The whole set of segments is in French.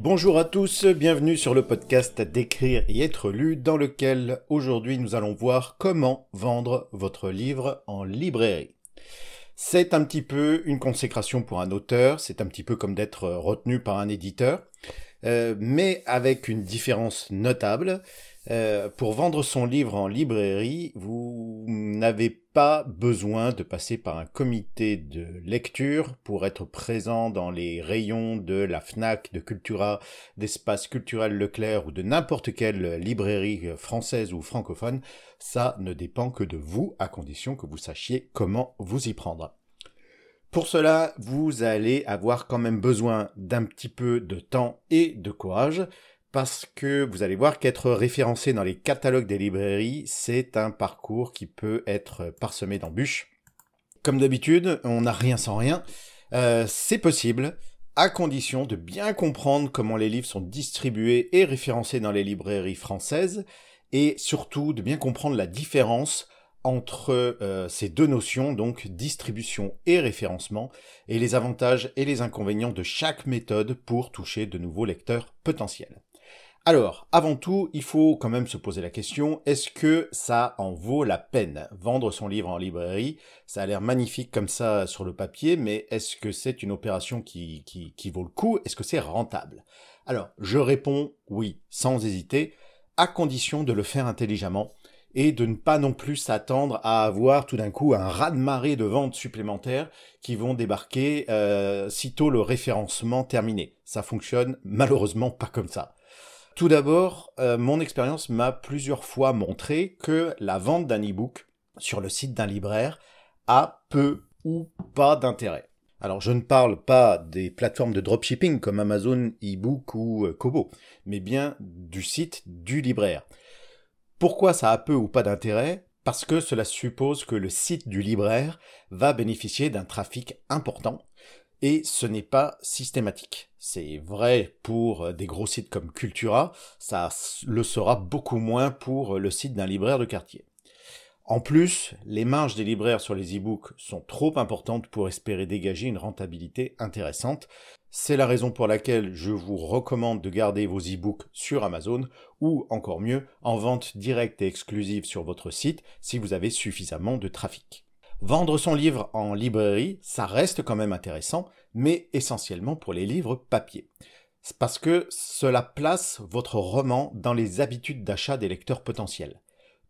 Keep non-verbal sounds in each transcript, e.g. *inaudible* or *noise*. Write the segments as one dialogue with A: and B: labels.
A: Bonjour à tous, bienvenue sur le podcast d'écrire et être lu dans lequel aujourd'hui nous allons voir comment vendre votre livre en librairie. C'est un petit peu une consécration pour un auteur, c'est un petit peu comme d'être retenu par un éditeur, euh, mais avec une différence notable, euh, pour vendre son livre en librairie, vous n'avez pas besoin de passer par un comité de lecture pour être présent dans les rayons de la FNAC, de Cultura, d'Espace Culturel Leclerc ou de n'importe quelle librairie française ou francophone. Ça ne dépend que de vous, à condition que vous sachiez comment vous y prendre. Pour cela, vous allez avoir quand même besoin d'un petit peu de temps et de courage parce que vous allez voir qu'être référencé dans les catalogues des librairies, c'est un parcours qui peut être parsemé d'embûches. Comme d'habitude, on n'a rien sans rien. Euh, c'est possible, à condition de bien comprendre comment les livres sont distribués et référencés dans les librairies françaises, et surtout de bien comprendre la différence entre euh, ces deux notions, donc distribution et référencement, et les avantages et les inconvénients de chaque méthode pour toucher de nouveaux lecteurs potentiels. Alors, avant tout, il faut quand même se poser la question, est-ce que ça en vaut la peine? Vendre son livre en librairie, ça a l'air magnifique comme ça sur le papier, mais est-ce que c'est une opération qui, vaut le coup? Est-ce que c'est rentable? Alors, je réponds oui, sans hésiter, à condition de le faire intelligemment et de ne pas non plus s'attendre à avoir tout d'un coup un raz-de-marée de ventes supplémentaires qui vont débarquer euh, sitôt le référencement terminé. Ça fonctionne malheureusement pas comme ça. Tout d'abord, euh, mon expérience m'a plusieurs fois montré que la vente d'un e-book sur le site d'un libraire a peu ou pas d'intérêt. Alors je ne parle pas des plateformes de dropshipping comme Amazon, eBook ou euh, Kobo, mais bien du site du libraire. Pourquoi ça a peu ou pas d'intérêt? Parce que cela suppose que le site du libraire va bénéficier d'un trafic important, et ce n'est pas systématique. C'est vrai pour euh, des gros sites comme Cultura, ça le sera beaucoup moins pour euh, le site d'un libraire de quartier. En plus, les marges des libraires sur les e-books sont trop importantes pour espérer dégager une rentabilité intéressante. C'est la raison pour laquelle je vous recommande de garder vos e-books sur Amazon ou encore mieux en vente directe et exclusive sur votre site si vous avez suffisamment de trafic. Vendre son livre en librairie, ça reste quand même intéressant, mais essentiellement pour les livres papier. Parce que cela place votre roman dans les habitudes d'achat des lecteurs potentiels.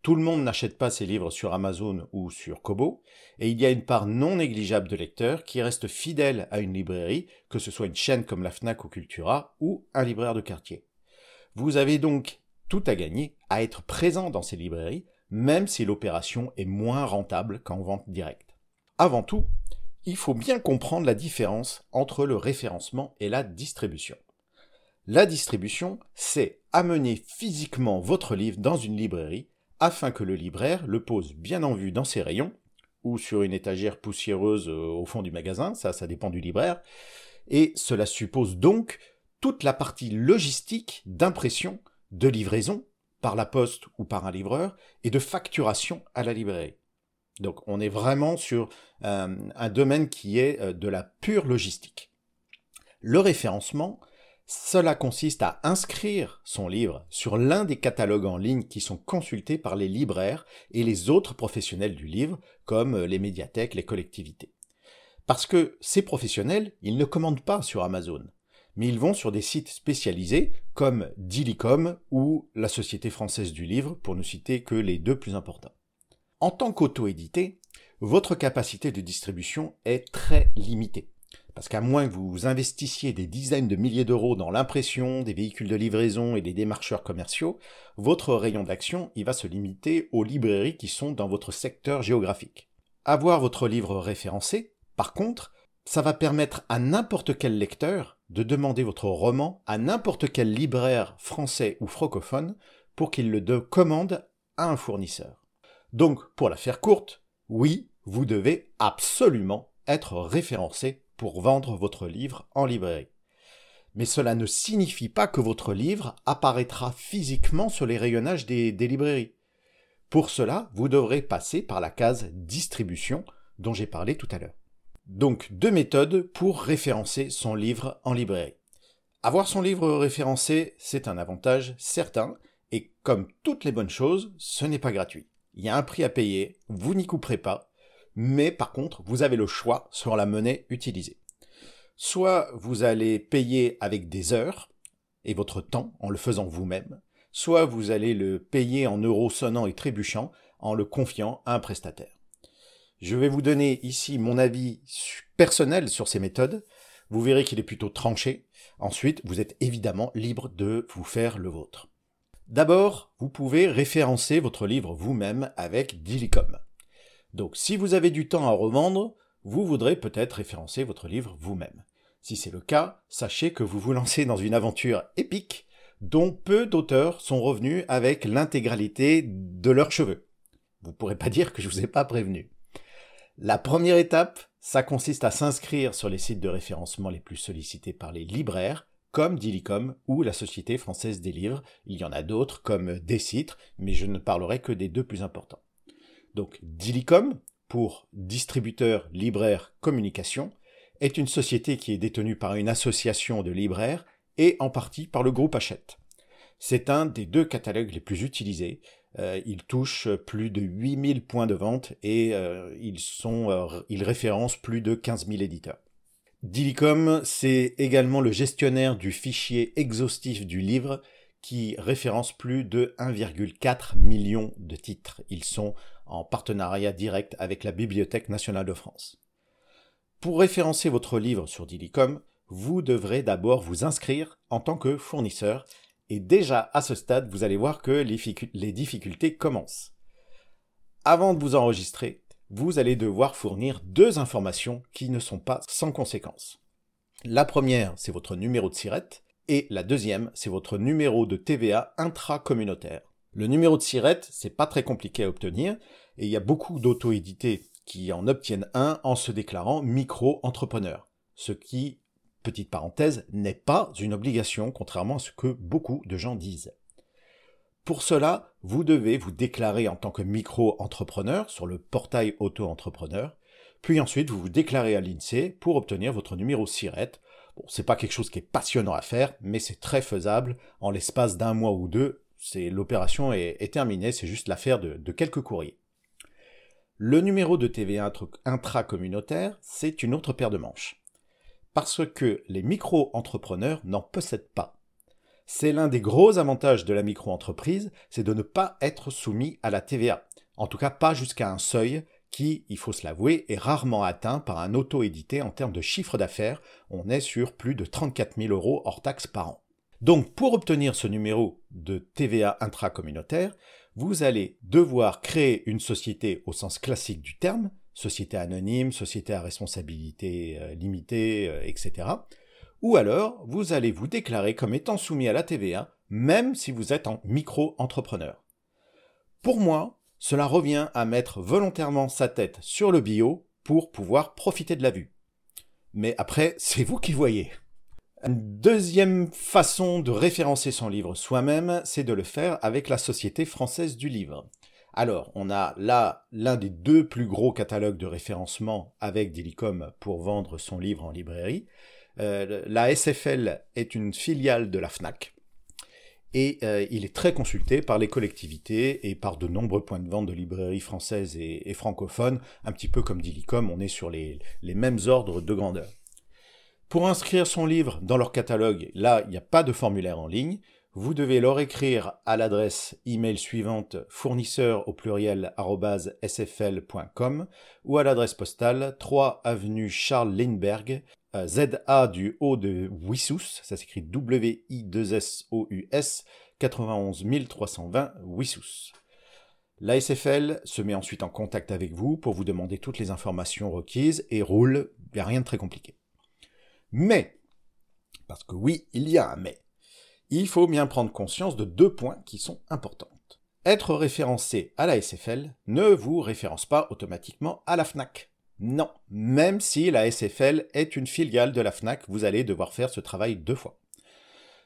A: Tout le monde n'achète pas ses livres sur Amazon ou sur Kobo, et il y a une part non négligeable de lecteurs qui restent fidèles à une librairie, que ce soit une chaîne comme la FNAC ou Cultura, ou un libraire de quartier. Vous avez donc tout à gagner à être présent dans ces librairies même si l'opération est moins rentable qu'en vente directe. Avant tout, il faut bien comprendre la différence entre le référencement et la distribution. La distribution, c'est amener physiquement votre livre dans une librairie afin que le libraire le pose bien en vue dans ses rayons, ou sur une étagère poussiéreuse euh, au fond du magasin, ça, ça dépend du libraire, et cela suppose donc toute la partie logistique d'impression, de livraison par la poste ou par un livreur, et de facturation à la librairie. Donc on est vraiment sur euh, un domaine qui est euh, de la pure logistique. Le référencement, cela consiste à inscrire son livre sur l'un des catalogues en ligne qui sont consultés par les libraires et les autres professionnels du livre, comme euh, les médiathèques, les collectivités. Parce que ces professionnels, ils ne commandent pas sur Amazon mais ils vont sur des sites spécialisés comme Dilicom ou la Société française du livre, pour ne citer que les deux plus importants. En tant qu'auto-édité, votre capacité de distribution est très limitée. Parce qu'à moins que vous investissiez des dizaines de milliers d'euros dans l'impression, des véhicules de livraison et des démarcheurs commerciaux, votre rayon d'action va se limiter aux librairies qui sont dans votre secteur géographique. Avoir votre livre référencé, par contre, ça va permettre à n'importe quel lecteur de demander votre roman à n'importe quel libraire français ou francophone pour qu'il le commande à un fournisseur. Donc, pour la faire courte, oui, vous devez absolument être référencé pour vendre votre livre en librairie. Mais cela ne signifie pas que votre livre apparaîtra physiquement sur les rayonnages des, librairies. Pour cela, vous devrez passer par la case distribution dont j'ai parlé tout à l'heure. Donc deux méthodes pour référencer son livre en librairie. Avoir son livre référencé, c'est un avantage certain, et comme toutes les bonnes choses, ce n'est pas gratuit. Il y a un prix à payer, vous n'y couperez pas, mais par contre, vous avez le choix sur la monnaie utilisée. Soit vous allez payer avec des heures et votre temps en le faisant vous-même, soit vous allez le payer en euros sonnants et trébuchants en le confiant à un prestataire. Je vais vous donner ici mon avis personnel sur ces méthodes. Vous verrez qu'il est plutôt tranché. Ensuite, vous êtes évidemment libre de vous faire le vôtre. D'abord, vous pouvez référencer votre livre vous-même avec Dilicom. Donc si vous avez du temps à revendre, vous voudrez peut-être référencer votre livre vous-même. Si c'est le cas, sachez que vous vous lancez dans une aventure épique dont peu d'auteurs sont revenus avec l'intégralité de leurs cheveux. Vous pourrez pas dire que je vous ai pas prévenu. La première étape, ça consiste à s'inscrire sur les sites de référencement les plus sollicités par les libraires, comme Dilicom ou la Société française des livres. Il y en a d'autres comme Decitre, mais je ne parlerai que des deux plus importants. Donc Dilicom, pour distributeur libraire communication, est une société qui est détenue par une association de libraires et en partie par le groupe Hachette. C'est un des deux catalogues les plus utilisés. Euh, il touche plus de 8000 points de vente et euh, ils, euh, ils référencent plus de 15 000 éditeurs. Dilicom, c'est également le gestionnaire du fichier exhaustif du livre qui référence plus de 1,4 million de titres. Ils sont en partenariat direct avec la Bibliothèque nationale de France. Pour référencer votre livre sur Dilicom, vous devrez d'abord vous inscrire en tant que fournisseur et déjà à ce stade, vous allez voir que les difficultés commencent. Avant de vous enregistrer, vous allez devoir fournir deux informations qui ne sont pas sans conséquence. La première, c'est votre numéro de SIRET, et la deuxième, c'est votre numéro de TVA intra-communautaire. Le numéro de SIRET, c'est pas très compliqué à obtenir, et il y a beaucoup d'auto-édités qui en obtiennent un en se déclarant micro-entrepreneur. Ce qui, petite parenthèse, n'est pas une obligation, contrairement à ce que beaucoup de gens disent. Pour cela, vous devez vous déclarer en tant que micro-entrepreneur sur le portail auto-entrepreneur, puis ensuite vous vous déclarez à l'INSEE pour obtenir votre numéro SIRET. Bon, c'est pas quelque chose qui est passionnant à faire, mais c'est très faisable. En l'espace d'un mois ou deux, l'opération est, terminée, c'est juste l'affaire de, de quelques courriers. Le numéro de TVA intra-communautaire, c'est une autre paire de manches. Parce que les micro-entrepreneurs n'en possèdent pas. C'est l'un des gros avantages de la micro-entreprise, c'est de ne pas être soumis à la TVA. En tout cas, pas jusqu'à un seuil qui, il faut se l'avouer, est rarement atteint par un auto-édité en termes de chiffre d'affaires. On est sur plus de 34 000 euros hors taxes par an. Donc, pour obtenir ce numéro de TVA intracommunautaire, vous allez devoir créer une société au sens classique du terme, société anonyme, société à responsabilité euh, limitée, euh, etc. Ou alors, vous allez vous déclarer comme étant soumis à la TVA, même si vous êtes en micro-entrepreneur. Pour moi, cela revient à mettre volontairement sa tête sur le bio pour pouvoir profiter de la vue. Mais après, *laughs* c'est vous qui voyez. Une deuxième façon de référencer son livre soi-même, c'est de le faire avec la Société française du livre. Alors, on a là l'un des deux plus gros catalogues de référencement avec Dilicom pour vendre son livre en librairie. Euh, la SFL est une filiale de la FNAC et euh, il est très consulté par les collectivités et par de nombreux points de vente de librairies françaises et, francophones, un petit peu comme Dilicom, on est sur les mêmes ordres de grandeur. Pour inscrire son livre dans leur catalogue, là, il n'y a pas de formulaire en ligne. Vous devez leur écrire à l'adresse email suivante fournisseur au pluriel sfl.com ou à l'adresse postale 3 avenue Charles Lindbergh, euh, ZA du haut de Wissous, ça s'écrit W-I-2-S-O-U-S, 91 320 Wissous. La SFL se met ensuite en contact avec vous pour vous demander toutes les informations requises et roule, il n'y a rien de très compliqué. Mais, parce que oui, il y a un mais, il faut bien prendre conscience de deux points qui sont importants. Être référencé à la SFL ne vous référence pas automatiquement à la FNAC. Non, même si la SFL est une filiale de la FNAC, vous allez devoir faire ce travail deux fois.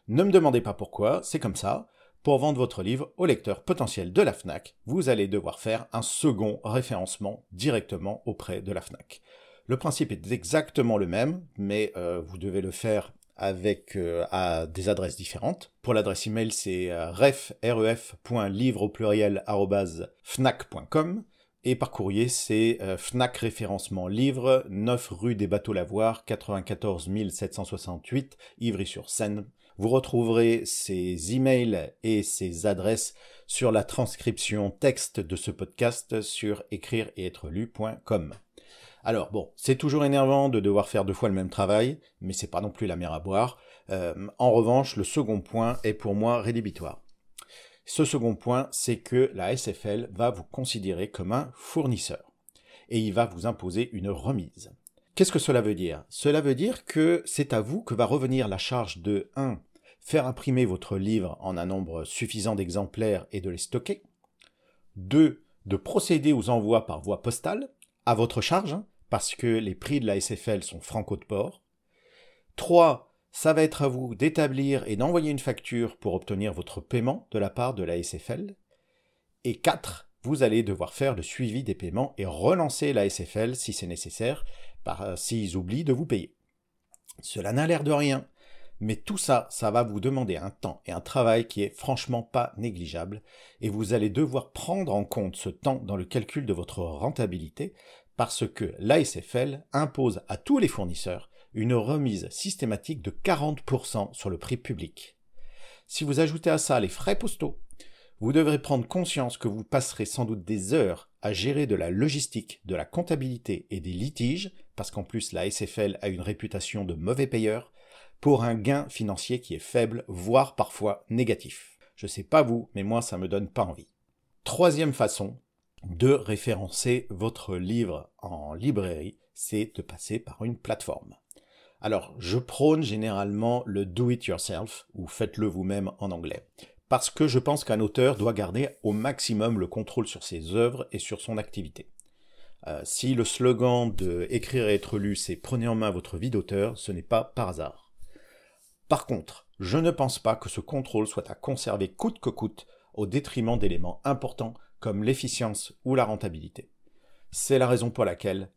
A: Ne me demandez pas pourquoi, c'est comme ça. Pour vendre votre livre au lecteur potentiel de la FNAC, vous allez devoir faire un second référencement directement auprès de la FNAC. Le principe est exactement le même, mais euh, vous devez le faire avec euh, à des adresses différentes. Pour l'adresse email, c'est euh, ref, ref.livre au pluriel fnac.com et par courrier, c'est euh, Fnac référencement livre, 9 rue des Bateaux Lavoirs, 94 768, Ivry-sur-Seine. Vous retrouverez ces emails et ces adresses sur la transcription texte de ce podcast sur écrire et être lu.com. Alors bon, c'est toujours énervant de devoir faire deux fois le même travail, mais c'est pas non plus la mer à boire. Euh, en revanche, le second point est pour moi rédhibitoire. Ce second point, c'est que la SFL va vous considérer comme un fournisseur et il va vous imposer une remise. Qu'est-ce que cela veut dire? Cela veut dire que c'est à vous que va revenir la charge de 1. Faire imprimer votre livre en un nombre suffisant d'exemplaires et de les stocker. 2. De procéder aux envois par voie postale, à votre charge, parce que les prix de la SFL sont franco de port. 3 ça va être à vous d'établir et d'envoyer une facture pour obtenir votre paiement de la part de la SFL. Et 4. Vous allez devoir faire le suivi des paiements et relancer la SFL si c'est nécessaire, par, s'ils oublient de vous payer. Cela n'a l'air de rien, mais tout ça, ça va vous demander un temps et un travail qui est franchement pas négligeable, et vous allez devoir prendre en compte ce temps dans le calcul de votre rentabilité, parce que l'ASFL impose à tous les fournisseurs une remise systématique de 40% sur le prix public. Si vous ajoutez à ça les frais postaux, vous devrez prendre conscience que vous passerez sans doute des heures à gérer de la logistique, de la comptabilité et des litiges, parce qu'en plus la SFL a une réputation de mauvais payeur, pour un gain financier qui est faible, voire parfois négatif. Je sais pas vous, mais moi ça me donne pas envie. Troisième façon de référencer votre livre en librairie, c'est de passer par une plateforme. Alors, je prône généralement le do it yourself, ou faites-le vous-même en anglais, parce que je pense qu'un auteur doit garder au maximum le contrôle sur ses œuvres et sur son activité. Euh, si le slogan de écrire et être lu, c'est prenez en main votre vie d'auteur, ce n'est pas par hasard. Par contre, je ne pense pas que ce contrôle soit à conserver coûte que coûte au détriment d'éléments importants comme l'efficience ou la rentabilité. C'est la raison pour laquelle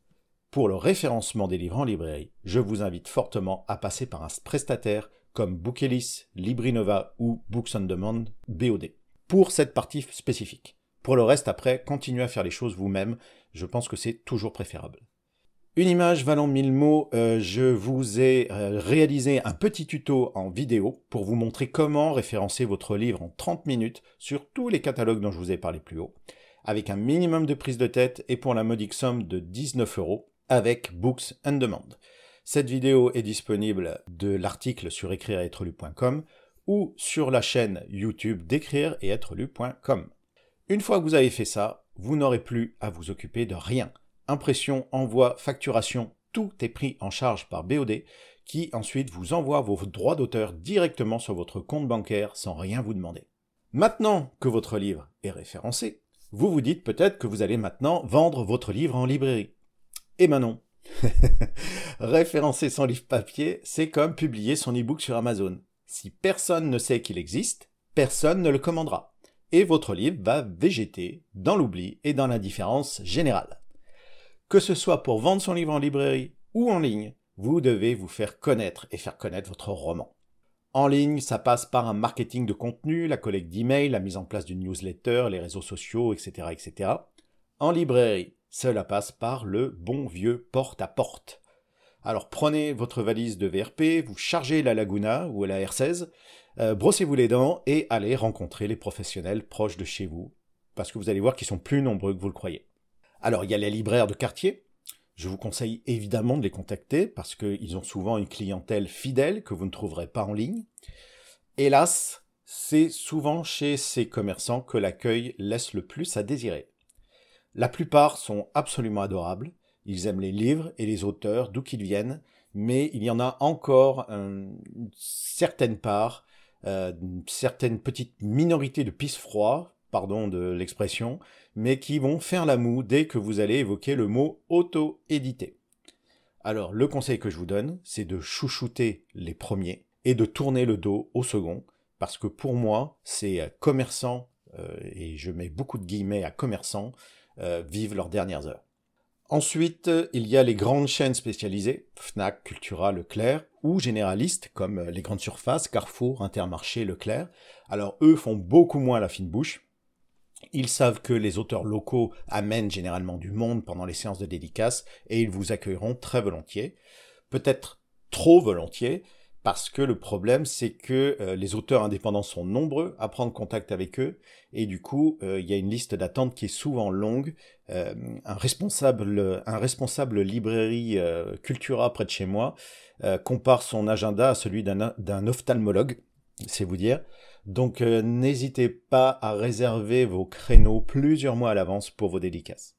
A: pour le référencement des livres en librairie, je vous invite fortement à passer par un prestataire comme Bookelis, Librinova ou Books on Demand, BOD, pour cette partie spécifique. Pour le reste, après, continuez à faire les choses vous-même, je pense que c'est toujours préférable. Une image valant mille mots, euh, je vous ai euh, réalisé un petit tuto en vidéo pour vous montrer comment référencer votre livre en 30 minutes sur tous les catalogues dont je vous ai parlé plus haut, avec un minimum de prise de tête et pour la modique somme de 19 euros avec Books and Demand. Cette vidéo est disponible de l'article sur écrire et être lu.com ou sur la chaîne YouTube d'écrire et être lu.com. Une fois que vous avez fait ça, vous n'aurez plus à vous occuper de rien. Impression, envoi, facturation, tout est pris en charge par BOD qui ensuite vous envoie vos droits d'auteur directement sur votre compte bancaire sans rien vous demander. Maintenant que votre livre est référencé, vous vous dites peut-être que vous allez maintenant vendre votre livre en librairie. Eh ben non. *laughs* Référencer son livre papier, c'est comme publier son e-book sur Amazon. Si personne ne sait qu'il existe, personne ne le commandera. Et votre livre va végéter dans l'oubli et dans l'indifférence générale. Que ce soit pour vendre son livre en librairie ou en ligne, vous devez vous faire connaître et faire connaître votre roman. En ligne, ça passe par un marketing de contenu, la collecte d'emails, la mise en place d'une newsletter, les réseaux sociaux, etc., etc. En librairie, cela passe par le bon vieux porte-à-porte. Alors prenez votre valise de VRP, vous chargez la Laguna ou la R16, euh, brossez-vous les dents et allez rencontrer les professionnels proches de chez vous, parce que vous allez voir qu'ils sont plus nombreux que vous le croyez. Alors il y a les libraires de quartier, je vous conseille évidemment de les contacter parce qu'ils ont souvent une clientèle fidèle que vous ne trouverez pas en ligne. Hélas, c'est souvent chez ces commerçants que l'accueil laisse le plus à désirer. La plupart sont absolument adorables. Ils aiment les livres et les auteurs, d'où qu'ils viennent, mais il y en a encore une certaine part, euh, une certaine petite minorité de pisse froids, pardon de l'expression, mais qui vont faire la moue dès que vous allez évoquer le mot auto-édité. Alors, le conseil que je vous donne, c'est de chouchouter les premiers et de tourner le dos au second, parce que pour moi, ces commerçants, euh, et je mets beaucoup de guillemets à commerçants, euh, vivent leurs dernières heures. Ensuite, il y a les grandes chaînes spécialisées, Fnac, Cultura, Leclerc, ou généralistes comme les grandes surfaces, Carrefour, Intermarché, Leclerc. Alors eux font beaucoup moins la fine bouche. Ils savent que les auteurs locaux amènent généralement du monde pendant les séances de dédicaces et ils vous accueilleront très volontiers. Peut-être trop volontiers, parce que le problème, c'est que euh, les auteurs indépendants sont nombreux à prendre contact avec eux, et du coup, euh, il y a une liste d'attente qui est souvent longue. Euh, un, responsable, un responsable librairie Cultura près de chez moi compare son agenda à celui d'un ophtalmologue, c'est vous dire. Donc n'hésitez pas à réserver vos créneaux plusieurs mois à l'avance pour vos dédicaces.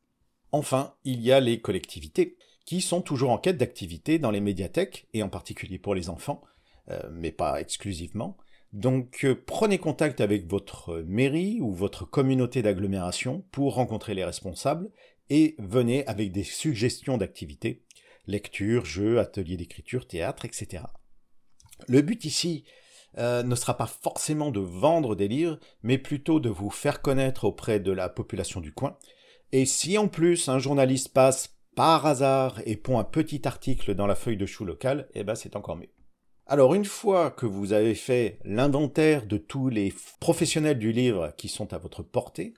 A: Enfin, il y a les collectivités qui sont toujours en quête d'activité dans les médiathèques, et en particulier pour les enfants, euh, mais pas exclusivement. Donc euh, prenez contact avec votre mairie ou votre communauté d'agglomération pour rencontrer les responsables et venez avec des suggestions d'activités, lecture, jeux, ateliers d'écriture, théâtre, etc. Le but ici euh, ne sera pas forcément de vendre des livres, mais plutôt de vous faire connaître auprès de la population du coin. Et si en plus un journaliste passe par hasard et pond un petit article dans la feuille de chou locale, eh ben c'est encore mieux. Alors une fois que vous avez fait l'inventaire de tous les professionnels du livre qui sont à votre portée,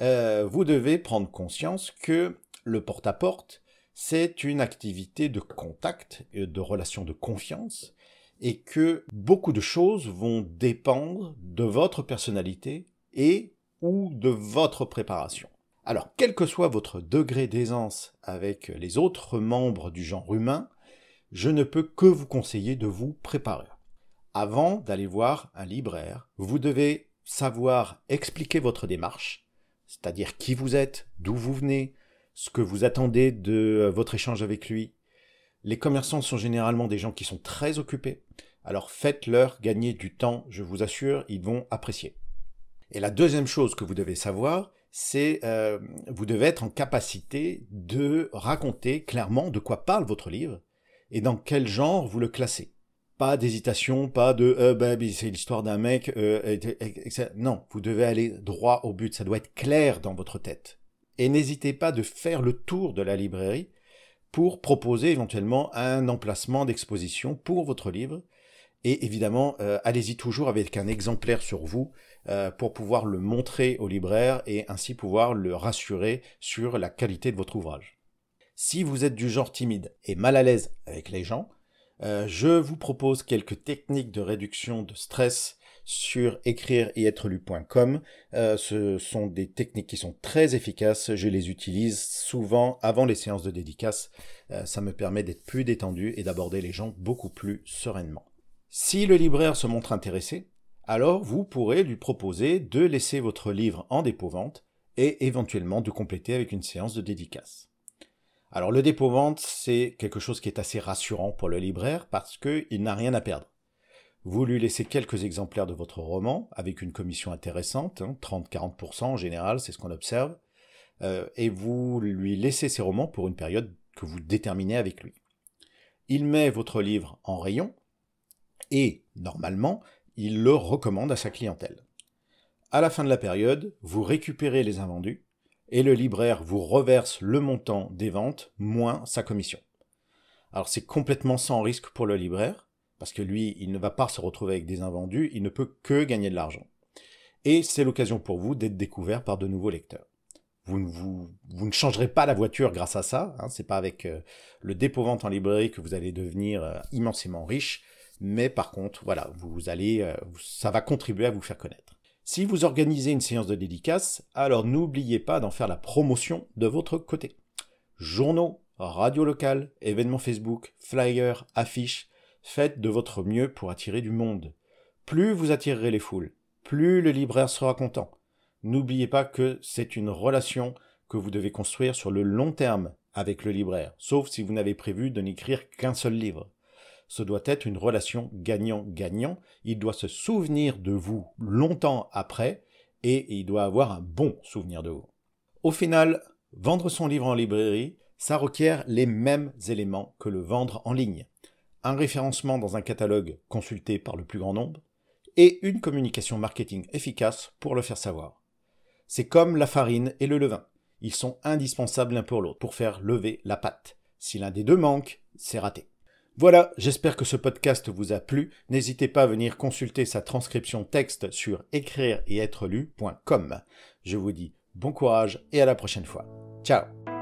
A: euh, vous devez prendre conscience que le porte-à-porte, c'est une activité de contact, et de relation de confiance, et que beaucoup de choses vont dépendre de votre personnalité et ou de votre préparation. Alors, quel que soit votre degré d'aisance avec les autres membres du genre humain, je ne peux que vous conseiller de vous préparer. Avant d'aller voir un libraire, vous devez savoir expliquer votre démarche, c'est-à-dire qui vous êtes, d'où vous venez, ce que vous attendez de votre échange avec lui. Les commerçants sont généralement des gens qui sont très occupés, alors faites-leur gagner du temps, je vous assure, ils vont apprécier. Et la deuxième chose que vous devez savoir, c'est euh, vous devez être en capacité de raconter clairement de quoi parle votre livre, et dans quel genre vous le classez. Pas d'hésitation, pas de euh, bah, c'est l'histoire d'un mec. Euh, non, vous devez aller droit au but. Ça doit être clair dans votre tête. Et n'hésitez pas de faire le tour de la librairie pour proposer éventuellement un emplacement d'exposition pour votre livre. Et évidemment, euh, allez-y toujours avec un exemplaire sur vous euh, pour pouvoir le montrer au libraire et ainsi pouvoir le rassurer sur la qualité de votre ouvrage. Si vous êtes du genre timide et mal à l'aise avec les gens, euh, je vous propose quelques techniques de réduction de stress sur écrire et être lu.com. Euh, ce sont des techniques qui sont très efficaces. Je les utilise souvent avant les séances de dédicace. Euh, ça me permet d'être plus détendu et d'aborder les gens beaucoup plus sereinement. Si le libraire se montre intéressé, alors vous pourrez lui proposer de laisser votre livre en dépôt-vente et éventuellement de compléter avec une séance de dédicace. Alors le dépôt-vente, c'est quelque chose qui est assez rassurant pour le libraire parce qu'il n'a rien à perdre. Vous lui laissez quelques exemplaires de votre roman avec une commission intéressante, 30-40% hein, en général, c'est ce qu'on observe, euh, et vous lui laissez ses romans pour une période que vous déterminez avec lui. Il met votre livre en rayon et, normalement, il le recommande à sa clientèle. À la fin de la période, vous récupérez les invendus et le libraire vous reverse le montant des ventes moins sa commission. Alors c'est complètement sans risque pour le libraire, parce que lui, il ne va pas se retrouver avec des invendus, il ne peut que gagner de l'argent. Et c'est l'occasion pour vous d'être découvert par de nouveaux lecteurs. Vous, ne changerez pas la voiture grâce à ça, hein, c'est pas avec euh, le dépôt-vente en librairie que vous allez devenir euh, immensément riche, mais par contre, voilà, vous allez, euh, ça va contribuer à vous faire connaître. Si vous organisez une séance de dédicace, alors n'oubliez pas d'en faire la promotion de votre côté. Journaux, radio locale, événements Facebook, flyers, affiches, faites de votre mieux pour attirer du monde. Plus vous attirerez les foules, plus le libraire sera content. N'oubliez pas que c'est une relation que vous devez construire sur le long terme avec le libraire, sauf si vous n'avez prévu de n'écrire qu'un seul livre ce doit être une relation gagnant-gagnant. Il doit se souvenir de vous longtemps après et il doit avoir un bon souvenir de vous. Au final, vendre son livre en librairie, ça requiert les mêmes éléments que le vendre en ligne. Un référencement dans un catalogue consulté par le plus grand nombre et une communication marketing efficace pour le faire savoir. C'est comme la farine et le levain. ils sont indispensables l'un pour l'autre pour faire lever la patte. Si l'un des deux manque, c'est raté. Voilà, j'espère que ce podcast vous a plu. N'hésitez pas à venir consulter sa transcription texte sur écrire et être lu.com. Je vous dis bon courage et à la prochaine fois. Ciao